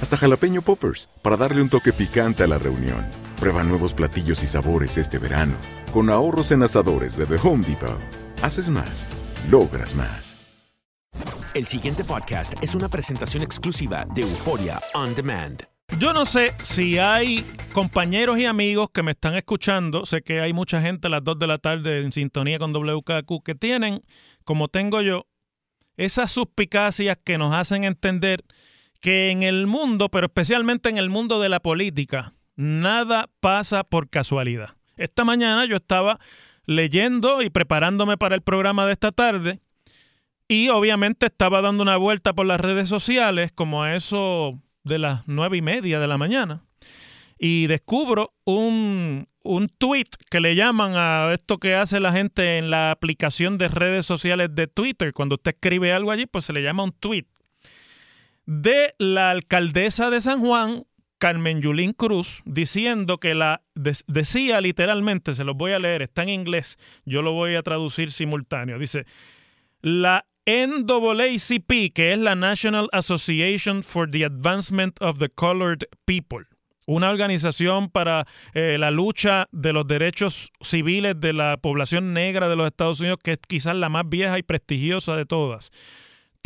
hasta jalapeño poppers, para darle un toque picante a la reunión. Prueba nuevos platillos y sabores este verano, con ahorros en asadores de The Home Depot. Haces más, logras más. El siguiente podcast es una presentación exclusiva de Euforia On Demand. Yo no sé si hay compañeros y amigos que me están escuchando. Sé que hay mucha gente a las 2 de la tarde en sintonía con WKQ que tienen, como tengo yo, esas suspicacias que nos hacen entender que en el mundo, pero especialmente en el mundo de la política, nada pasa por casualidad. Esta mañana yo estaba leyendo y preparándome para el programa de esta tarde y obviamente estaba dando una vuelta por las redes sociales como a eso de las nueve y media de la mañana y descubro un, un tweet que le llaman a esto que hace la gente en la aplicación de redes sociales de Twitter. Cuando usted escribe algo allí, pues se le llama un tweet de la alcaldesa de San Juan, Carmen Yulín Cruz, diciendo que la decía literalmente, se los voy a leer, está en inglés, yo lo voy a traducir simultáneo. Dice, la NAACP, que es la National Association for the Advancement of the Colored People, una organización para eh, la lucha de los derechos civiles de la población negra de los Estados Unidos, que es quizás la más vieja y prestigiosa de todas.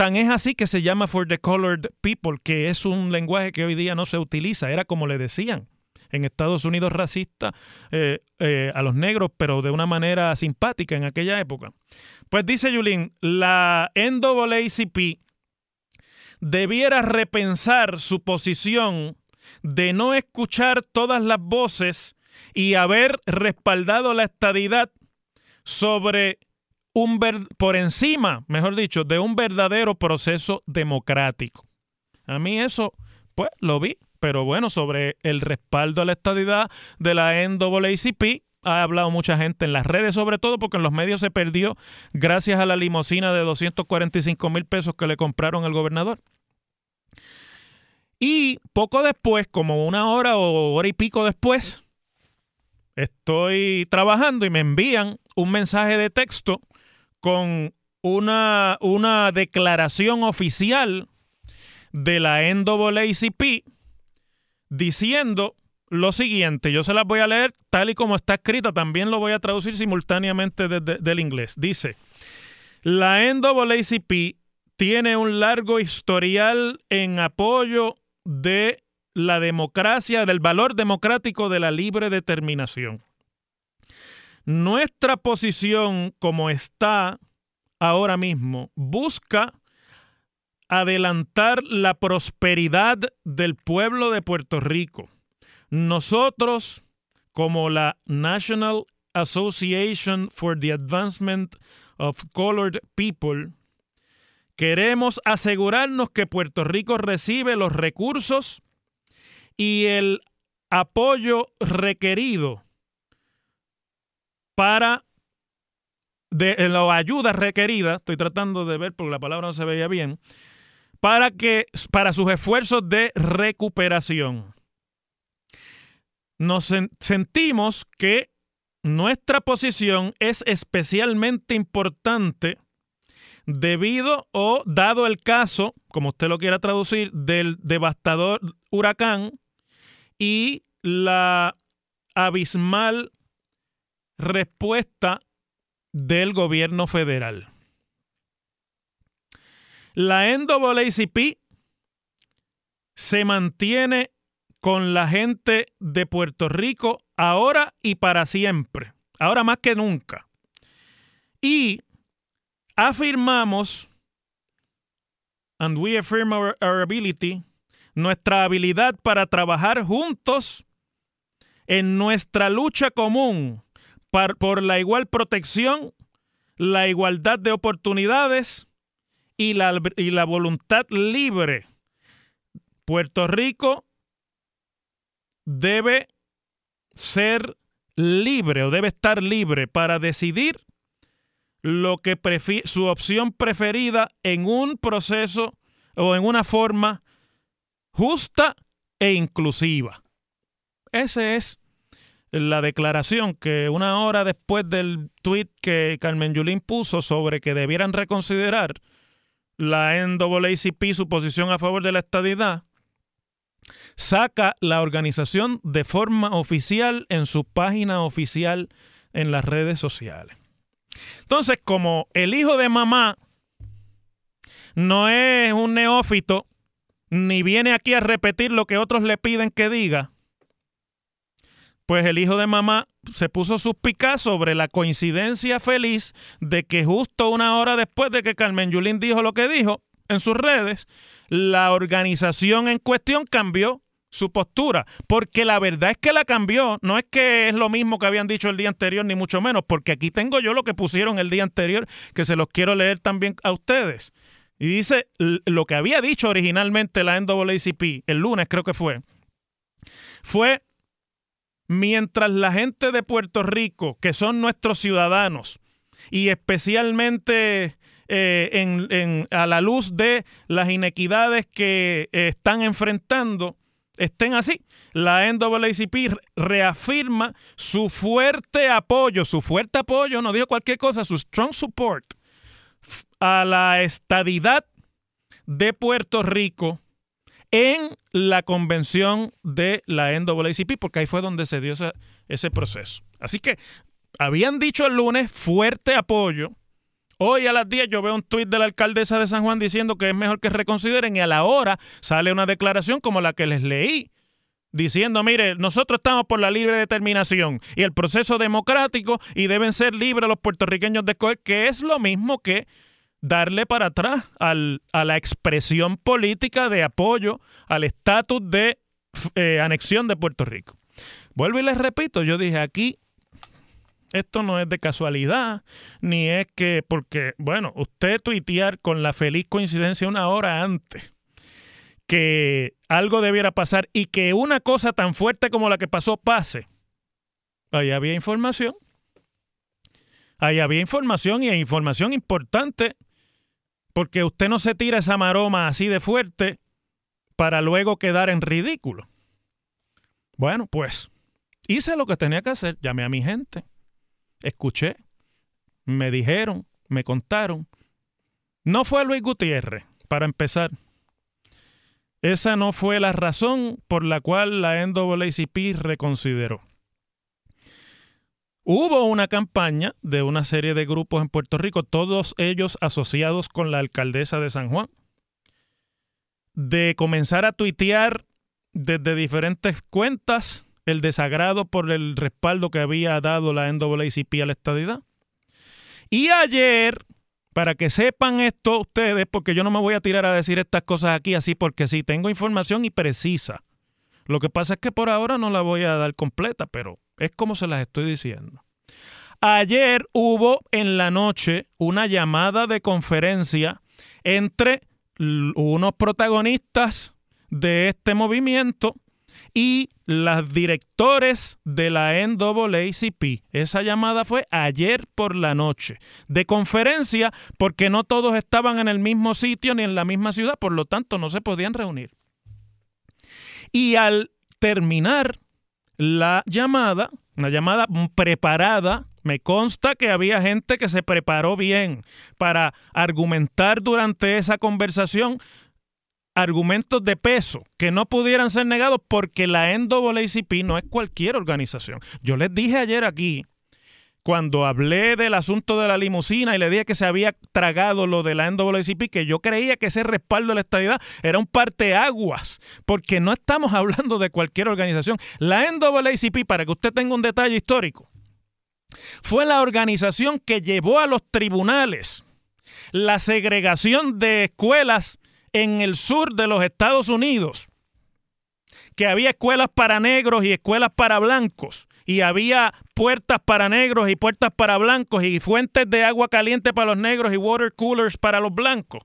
Tan es así que se llama For the Colored People, que es un lenguaje que hoy día no se utiliza, era como le decían en Estados Unidos racista eh, eh, a los negros, pero de una manera simpática en aquella época. Pues dice Yulín, la NAACP debiera repensar su posición de no escuchar todas las voces y haber respaldado la estadidad sobre un por encima, mejor dicho, de un verdadero proceso democrático. A mí eso, pues lo vi, pero bueno, sobre el respaldo a la estadidad de la NAACP ha hablado mucha gente en las redes, sobre todo porque en los medios se perdió gracias a la limosina de 245 mil pesos que le compraron al gobernador. Y poco después, como una hora o hora y pico después, estoy trabajando y me envían un mensaje de texto con una, una declaración oficial de la NAACP diciendo lo siguiente, yo se las voy a leer tal y como está escrita, también lo voy a traducir simultáneamente desde del inglés. Dice, la NAACP tiene un largo historial en apoyo de la democracia, del valor democrático de la libre determinación. Nuestra posición como está ahora mismo busca adelantar la prosperidad del pueblo de Puerto Rico. Nosotros, como la National Association for the Advancement of Colored People, queremos asegurarnos que Puerto Rico recibe los recursos y el apoyo requerido para de la ayuda requerida, estoy tratando de ver porque la palabra no se veía bien, para que para sus esfuerzos de recuperación. Nos sentimos que nuestra posición es especialmente importante debido o dado el caso, como usted lo quiera traducir, del devastador huracán y la abismal respuesta del gobierno federal. La NAACP se mantiene con la gente de Puerto Rico ahora y para siempre, ahora más que nunca. Y afirmamos, and we affirm our, ability, nuestra habilidad para trabajar juntos en nuestra lucha común por la igual protección, la igualdad de oportunidades y la, y la voluntad libre. Puerto Rico debe ser libre o debe estar libre para decidir lo que su opción preferida en un proceso o en una forma justa e inclusiva. Esa es la declaración que una hora después del tweet que Carmen Yulín puso sobre que debieran reconsiderar la NAACP su posición a favor de la estadidad, saca la organización de forma oficial en su página oficial en las redes sociales. Entonces, como el hijo de mamá no es un neófito, ni viene aquí a repetir lo que otros le piden que diga, pues el hijo de mamá se puso suspicaz sobre la coincidencia feliz de que justo una hora después de que Carmen Yulín dijo lo que dijo en sus redes, la organización en cuestión cambió su postura, porque la verdad es que la cambió, no es que es lo mismo que habían dicho el día anterior, ni mucho menos, porque aquí tengo yo lo que pusieron el día anterior, que se los quiero leer también a ustedes. Y dice lo que había dicho originalmente la NAACP, el lunes creo que fue, fue mientras la gente de Puerto Rico, que son nuestros ciudadanos, y especialmente eh, a la luz de las inequidades que están enfrentando, estén así. La NAACP reafirma su fuerte apoyo, su fuerte apoyo, no digo cualquier cosa, su strong support a la estadidad de Puerto Rico en la convención de la NAACP, porque ahí fue donde se dio ese, ese proceso. Así que habían dicho el lunes fuerte apoyo Hoy a las 10 yo veo un tuit de la alcaldesa de San Juan diciendo que es mejor que reconsideren y a la hora sale una declaración como la que les leí diciendo, mire, nosotros estamos por la libre determinación y el proceso democrático y deben ser libres los puertorriqueños de escoger, que es lo mismo que darle para atrás al, a la expresión política de apoyo al estatus de eh, anexión de Puerto Rico. Vuelvo y les repito, yo dije aquí esto no es de casualidad, ni es que, porque, bueno, usted tuitear con la feliz coincidencia una hora antes que algo debiera pasar y que una cosa tan fuerte como la que pasó pase. Ahí había información. Ahí había información y información importante porque usted no se tira esa maroma así de fuerte para luego quedar en ridículo. Bueno, pues hice lo que tenía que hacer, llamé a mi gente escuché, me dijeron, me contaron. No fue Luis Gutiérrez, para empezar. Esa no fue la razón por la cual la NAACP reconsideró. Hubo una campaña de una serie de grupos en Puerto Rico, todos ellos asociados con la alcaldesa de San Juan, de comenzar a tuitear desde diferentes cuentas el desagrado por el respaldo que había dado la NAACP a la estadidad. Y ayer, para que sepan esto ustedes, porque yo no me voy a tirar a decir estas cosas aquí así porque sí, tengo información y precisa. Lo que pasa es que por ahora no la voy a dar completa, pero es como se las estoy diciendo. Ayer hubo en la noche una llamada de conferencia entre unos protagonistas de este movimiento y las directores de la NAACP. Esa llamada fue ayer por la noche de conferencia porque no todos estaban en el mismo sitio ni en la misma ciudad, por lo tanto no se podían reunir. Y al terminar la llamada, una llamada preparada, me consta que había gente que se preparó bien para argumentar durante esa conversación argumentos de peso que no pudieran ser negados porque la NAACP no es cualquier organización. Yo les dije ayer aquí, cuando hablé del asunto de la limusina y le dije que se había tragado lo de la NAACP, que yo creía que ese respaldo de la estabilidad era un parteaguas, porque no estamos hablando de cualquier organización. La NAACP, para que usted tenga un detalle histórico, fue la organización que llevó a los tribunales la segregación de escuelas en el sur de los Estados Unidos, que había escuelas para negros y escuelas para blancos, y había puertas para negros y puertas para blancos, y fuentes de agua caliente para los negros y water coolers para los blancos.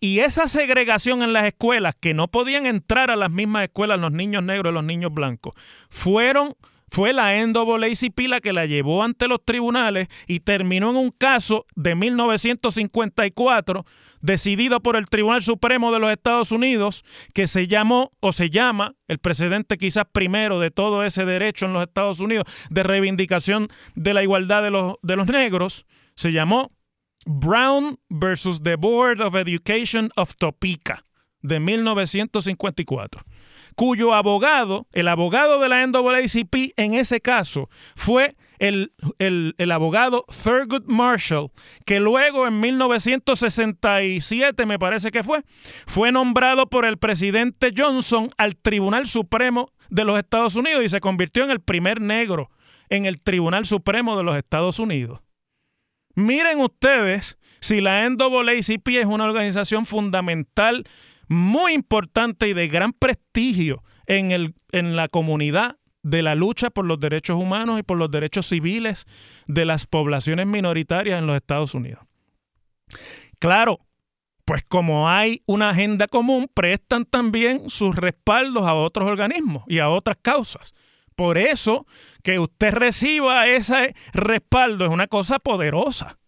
Y esa segregación en las escuelas, que no podían entrar a las mismas escuelas los niños negros y los niños blancos, fueron fue la NAACP la que la llevó ante los tribunales y terminó en un caso de 1954 decidido por el Tribunal Supremo de los Estados Unidos, que se llamó o se llama el precedente quizás primero de todo ese derecho en los Estados Unidos de reivindicación de la igualdad de los, de los negros, se llamó Brown versus the Board of Education of Topeka de 1954 cuyo abogado, el abogado de la NAACP en ese caso, fue el, el, abogado Thurgood Marshall, que luego en 1967, me parece que fue, fue nombrado por el presidente Johnson al Tribunal Supremo de los Estados Unidos y se convirtió en el primer negro en el Tribunal Supremo de los Estados Unidos. Miren ustedes si la NAACP es una organización fundamental muy importante y de gran prestigio en, el, en la comunidad de la lucha por los derechos humanos y por los derechos civiles de las poblaciones minoritarias en los Estados Unidos. Claro, pues como hay una agenda común, prestan también sus respaldos a otros organismos y a otras causas. Por eso que usted reciba ese respaldo es una cosa poderosa.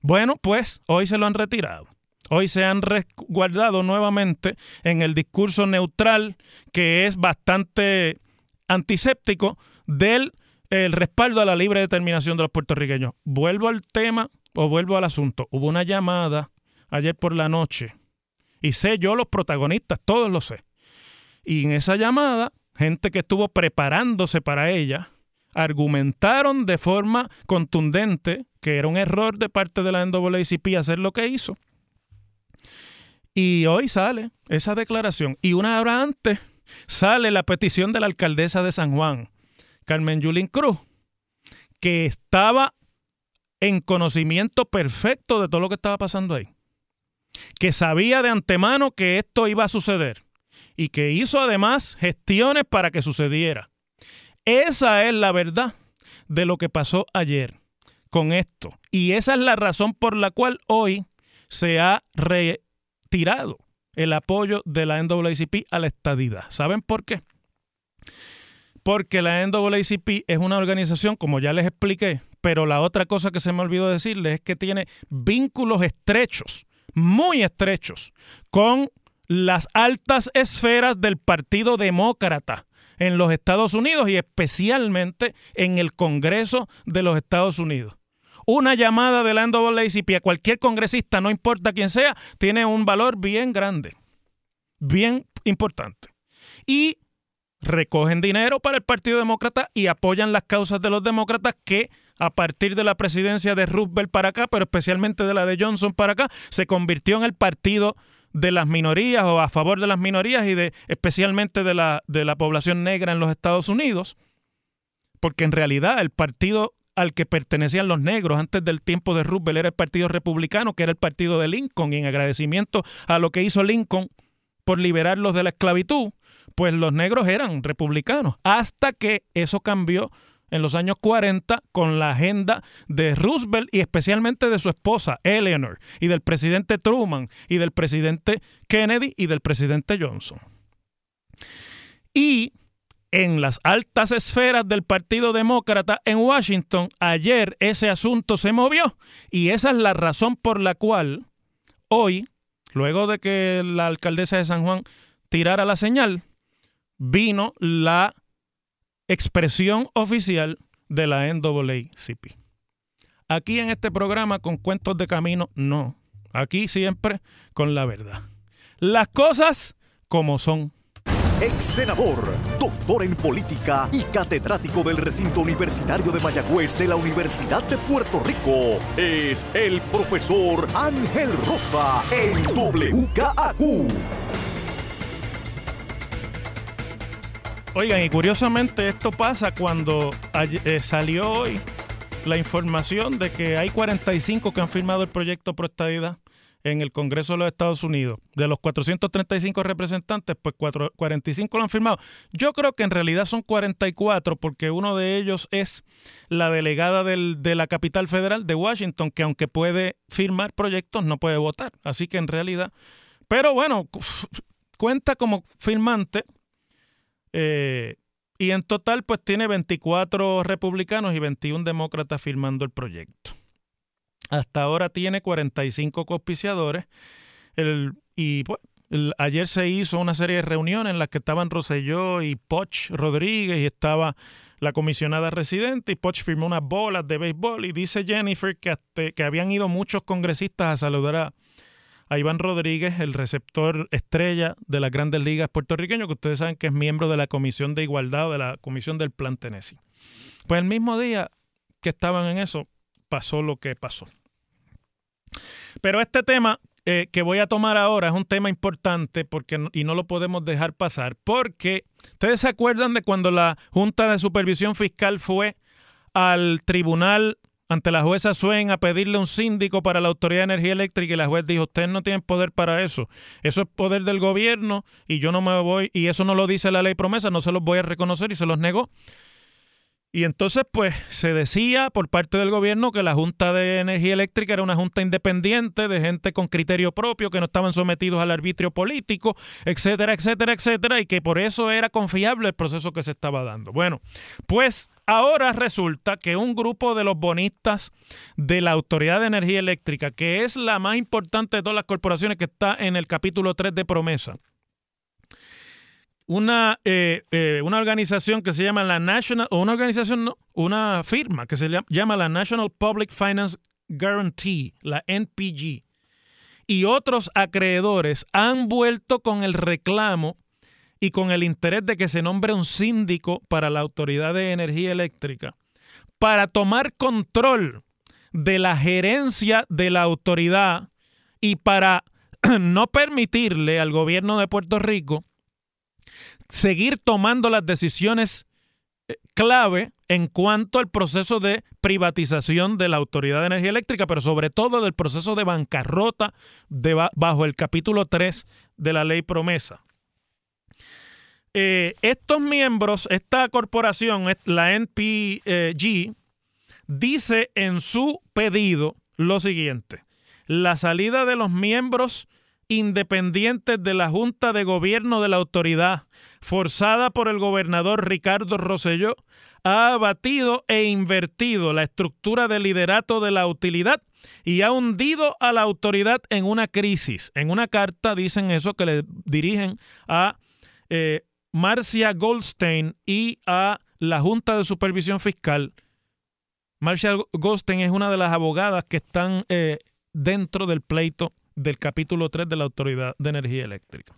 Bueno, pues hoy se lo han retirado hoy se han resguardado nuevamente en el discurso neutral que es bastante antiséptico del el respaldo a la libre determinación de los puertorriqueños. Vuelvo al tema o vuelvo al asunto. Hubo una llamada ayer por la noche y sé yo los protagonistas, todos lo sé. Y en esa llamada, gente que estuvo preparándose para ella, argumentaron de forma contundente que era un error de parte de la NAACP hacer lo que hizo y hoy sale esa declaración. Y una hora antes sale la petición de la alcaldesa de San Juan, Carmen Yulín Cruz, que estaba en conocimiento perfecto de todo lo que estaba pasando ahí. Que sabía de antemano que esto iba a suceder y que hizo además gestiones para que sucediera. Esa es la verdad de lo que pasó ayer con esto. Y esa es la razón por la cual hoy se ha re tirado el apoyo de la NAACP a la estadidad. ¿Saben por qué? Porque la NAACP es una organización, como ya les expliqué, pero la otra cosa que se me olvidó decirles es que tiene vínculos estrechos, muy estrechos, con las altas esferas del Partido Demócrata en los Estados Unidos y especialmente en el Congreso de los Estados Unidos una llamada de la NAACP a cualquier congresista, no importa quién sea, tiene un valor bien grande, bien importante. Y recogen dinero para el Partido Demócrata y apoyan las causas de los demócratas que a partir de la presidencia de Roosevelt para acá, pero especialmente de la de Johnson para acá, se convirtió en el partido de las minorías o a favor de las minorías y de especialmente de la, de la población negra en los Estados Unidos, porque en realidad el partido al que pertenecían los negros antes del tiempo de Roosevelt era el Partido Republicano, que era el partido de Lincoln, y en agradecimiento a lo que hizo Lincoln por liberarlos de la esclavitud, pues los negros eran republicanos, hasta que eso cambió en los años 40 con la agenda de Roosevelt y especialmente de su esposa Eleanor y del presidente Truman y del presidente Kennedy y del presidente Johnson. Y en las altas esferas del Partido Demócrata en Washington, ayer ese asunto se movió y esa es la razón por la cual hoy, luego de que la alcaldesa de San Juan tirara la señal, vino la expresión oficial de la NAACP. Aquí en este programa con cuentos de camino, no. Aquí siempre con la verdad. Las cosas como son. Ex senador, doctor en política y catedrático del recinto universitario de Mayagüez de la Universidad de Puerto Rico, es el profesor Ángel Rosa en WKAQ. Oigan, y curiosamente esto pasa cuando eh, salió hoy la información de que hay 45 que han firmado el proyecto Pro en el Congreso de los Estados Unidos. De los 435 representantes, pues 45 lo han firmado. Yo creo que en realidad son 44 porque uno de ellos es la delegada de la capital federal de Washington, que aunque puede firmar proyectos, no puede votar. Así que en realidad... Pero bueno, cuenta como firmante eh, y en total, pues tiene 24 republicanos y 21 demócratas firmando el proyecto. Hasta ahora tiene 45 cospiciadores. y pues, ayer se hizo una serie de reuniones en las que estaban Roselló y Poch Rodríguez y estaba la comisionada residente y Poch firmó unas bolas de béisbol y dice Jennifer que, que habían ido muchos congresistas a saludar a, a Iván Rodríguez, el receptor estrella de las grandes ligas puertorriqueño, que ustedes saben que es miembro de la Comisión de Igualdad o de la Comisión del Plan Tennessee. Pues el mismo día que estaban en eso, pasó lo que pasó. Pero este tema eh, que voy a tomar ahora es un tema importante porque, y no lo podemos dejar pasar, porque ustedes se acuerdan de cuando la Junta de Supervisión Fiscal fue al Tribunal ante la jueza Suen a pedirle un síndico para la Autoridad de Energía Eléctrica y la juez dijo, ustedes no tienen poder para eso. Eso es poder del gobierno y yo no me voy, y eso no lo dice la ley promesa, no se los voy a reconocer y se los negó. Y entonces, pues, se decía por parte del gobierno que la Junta de Energía Eléctrica era una junta independiente de gente con criterio propio, que no estaban sometidos al arbitrio político, etcétera, etcétera, etcétera, y que por eso era confiable el proceso que se estaba dando. Bueno, pues ahora resulta que un grupo de los bonistas de la Autoridad de Energía Eléctrica, que es la más importante de todas las corporaciones que está en el capítulo 3 de promesa, una, eh, eh, una organización que se llama la National, o una organización, una firma que se llama la National Public Finance Guarantee, la NPG, y otros acreedores han vuelto con el reclamo y con el interés de que se nombre un síndico para la Autoridad de Energía Eléctrica para tomar control de la gerencia de la autoridad y para no permitirle al gobierno de Puerto Rico seguir tomando las decisiones eh, clave en cuanto al proceso de privatización de la Autoridad de Energía Eléctrica, pero sobre todo del proceso de bancarrota bajo el capítulo 3 de la ley promesa. Eh, estos miembros, esta corporación, la NPG, dice en su pedido lo siguiente, la salida de los miembros independientes de la Junta de Gobierno de la Autoridad, forzada por el gobernador Ricardo Rosselló, ha abatido e invertido la estructura de liderato de la utilidad y ha hundido a la autoridad en una crisis. En una carta dicen eso que le dirigen a eh, Marcia Goldstein y a la Junta de Supervisión Fiscal. Marcia Goldstein es una de las abogadas que están eh, dentro del pleito del capítulo 3 de la Autoridad de Energía Eléctrica.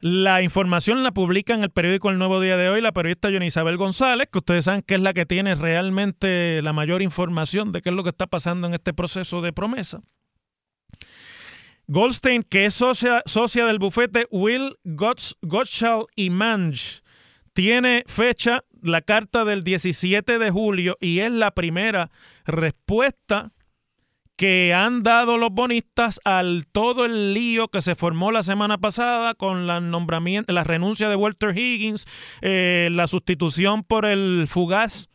La información la publica en el periódico El Nuevo Día de hoy la periodista Johnny Isabel González, que ustedes saben que es la que tiene realmente la mayor información de qué es lo que está pasando en este proceso de promesa. Goldstein, que es socia, del bufete Will Gottschall y Manch, tiene fecha la carta del 17 de julio y es la primera respuesta que han dado los bonistas al todo el lío que se formó la semana pasada con la nombramiento, la renuncia de Walter Higgins, eh, la sustitución por el fugaz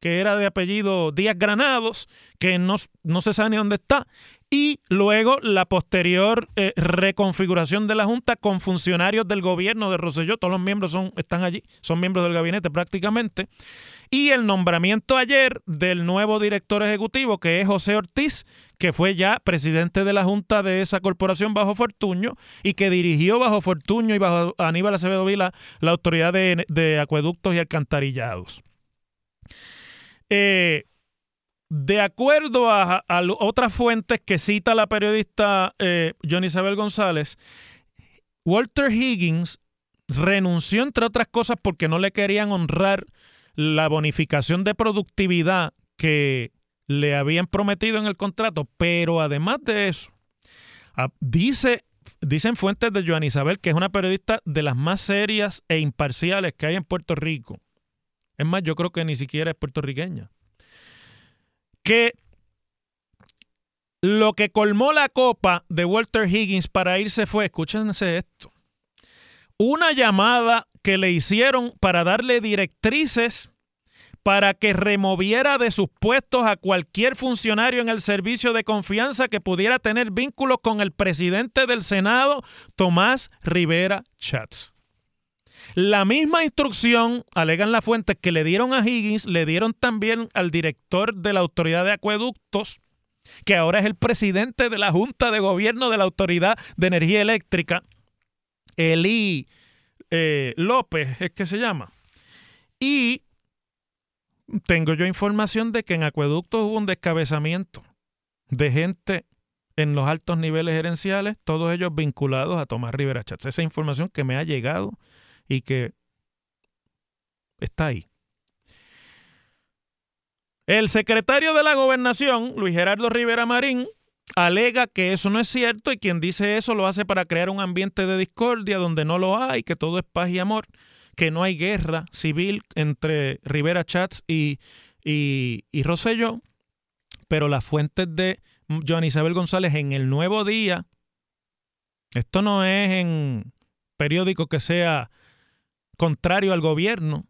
que era de apellido Díaz Granados, que no, no se sabe ni dónde está, y luego la posterior eh, reconfiguración de la Junta con funcionarios del gobierno de Rosselló, todos los miembros son, están allí, son miembros del gabinete prácticamente, y el nombramiento ayer del nuevo director ejecutivo, que es José Ortiz, que fue ya presidente de la Junta de esa corporación bajo Fortuño y que dirigió bajo Fortuño y bajo Aníbal Acevedo Vila la autoridad de, de acueductos y alcantarillados. Eh, de acuerdo a, otras fuentes que cita la periodista eh, Johnny Isabel González, Walter Higgins renunció, entre otras cosas, porque no le querían honrar la bonificación de productividad que le habían prometido en el contrato, pero además de eso, dice, dicen fuentes de Joan Isabel que es una periodista de las más serias e imparciales que hay en Puerto Rico. Es más, yo creo que ni siquiera es puertorriqueña que lo que colmó la copa de Walter Higgins para irse fue, escúchense esto, una llamada que le hicieron para darle directrices para que removiera de sus puestos a cualquier funcionario en el servicio de confianza que pudiera tener vínculos con el presidente del Senado, Tomás Rivera Chats. La misma instrucción, alegan las fuentes, que le dieron a Higgins, le dieron también al director de la Autoridad de Acueductos, que ahora es el presidente de la Junta de Gobierno de la Autoridad de Energía Eléctrica, Eli eh, López, es que se llama. Y tengo yo información de que en Acueductos hubo un descabezamiento de gente en los altos niveles gerenciales, todos ellos vinculados a Tomás Rivera Chats. Esa información que me ha llegado y que está ahí. El secretario de la gobernación, Luis Gerardo Rivera Marín, alega que eso no es cierto y quien dice eso lo hace para crear un ambiente de discordia donde no lo hay, que todo es paz y amor, que no hay guerra civil entre Rivera Chats y, y, pero las fuentes de Joan Isabel González en el Nuevo Día, esto no es en periódico que sea contrario al gobierno.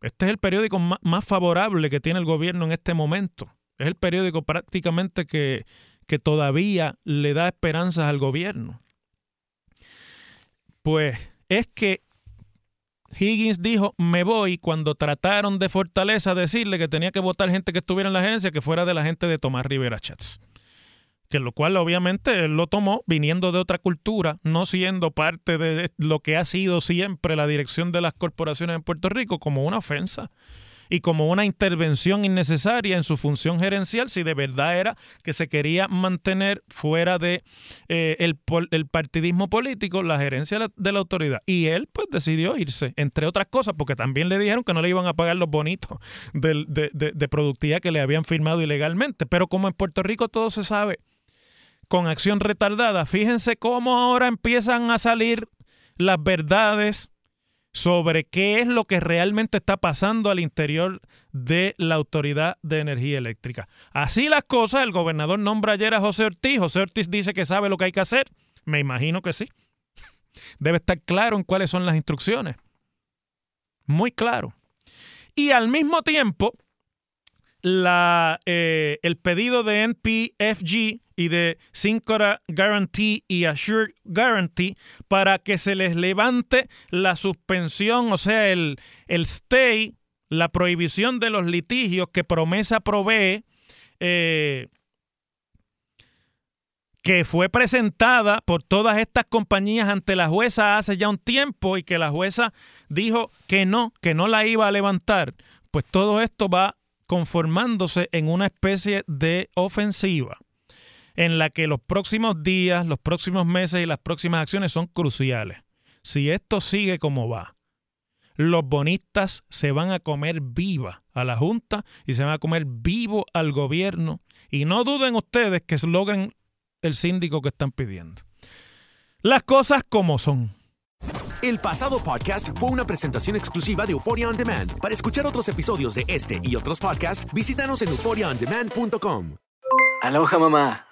Este es el periódico más favorable que tiene el gobierno en este momento. Es el periódico prácticamente que, que todavía le da esperanzas al gobierno. Pues es que Higgins dijo, me voy, cuando trataron de Fortaleza decirle que tenía que votar gente que estuviera en la agencia, que fuera de la gente de Tomás Rivera Chats que lo cual obviamente él lo tomó viniendo de otra cultura, no siendo parte de lo que ha sido siempre la dirección de las corporaciones en Puerto Rico como una ofensa y como una intervención innecesaria en su función gerencial si de verdad era que se quería mantener fuera de eh, el, partidismo político la gerencia de la, autoridad. Y él pues decidió irse, entre otras cosas, porque también le dijeron que no le iban a pagar los bonitos de, de, de productividad que le habían firmado ilegalmente. Pero como en Puerto Rico todo se sabe, con acción retardada. Fíjense cómo ahora empiezan a salir las verdades sobre qué es lo que realmente está pasando al interior de la Autoridad de Energía Eléctrica. Así las cosas, el gobernador nombra ayer a José Ortiz. José Ortiz dice que sabe lo que hay que hacer. Me imagino que sí. Debe estar claro en cuáles son las instrucciones. Muy claro. Y al mismo tiempo, la, eh, el pedido de NPFG y de Syncora Guarantee y Assure Guarantee para que se les levante la suspensión, o sea, el, el stay, la prohibición de los litigios que promesa provee. Eh, que fue presentada por todas estas compañías ante la jueza hace ya un tiempo y que la jueza dijo que no, que no la iba a levantar, pues todo esto va conformándose en una especie de ofensiva en la que los próximos días, los próximos meses y las próximas acciones son cruciales. Si esto sigue como va, los bonistas se van a comer viva a la Junta y se van a comer vivo al gobierno. Y no duden ustedes que logren el síndico que están pidiendo. Las cosas como son. El pasado podcast fue una presentación exclusiva de Euphoria On Demand. Para escuchar otros episodios de este y otros podcasts, visítanos en euphoriaondemand.com. Aloha mamá.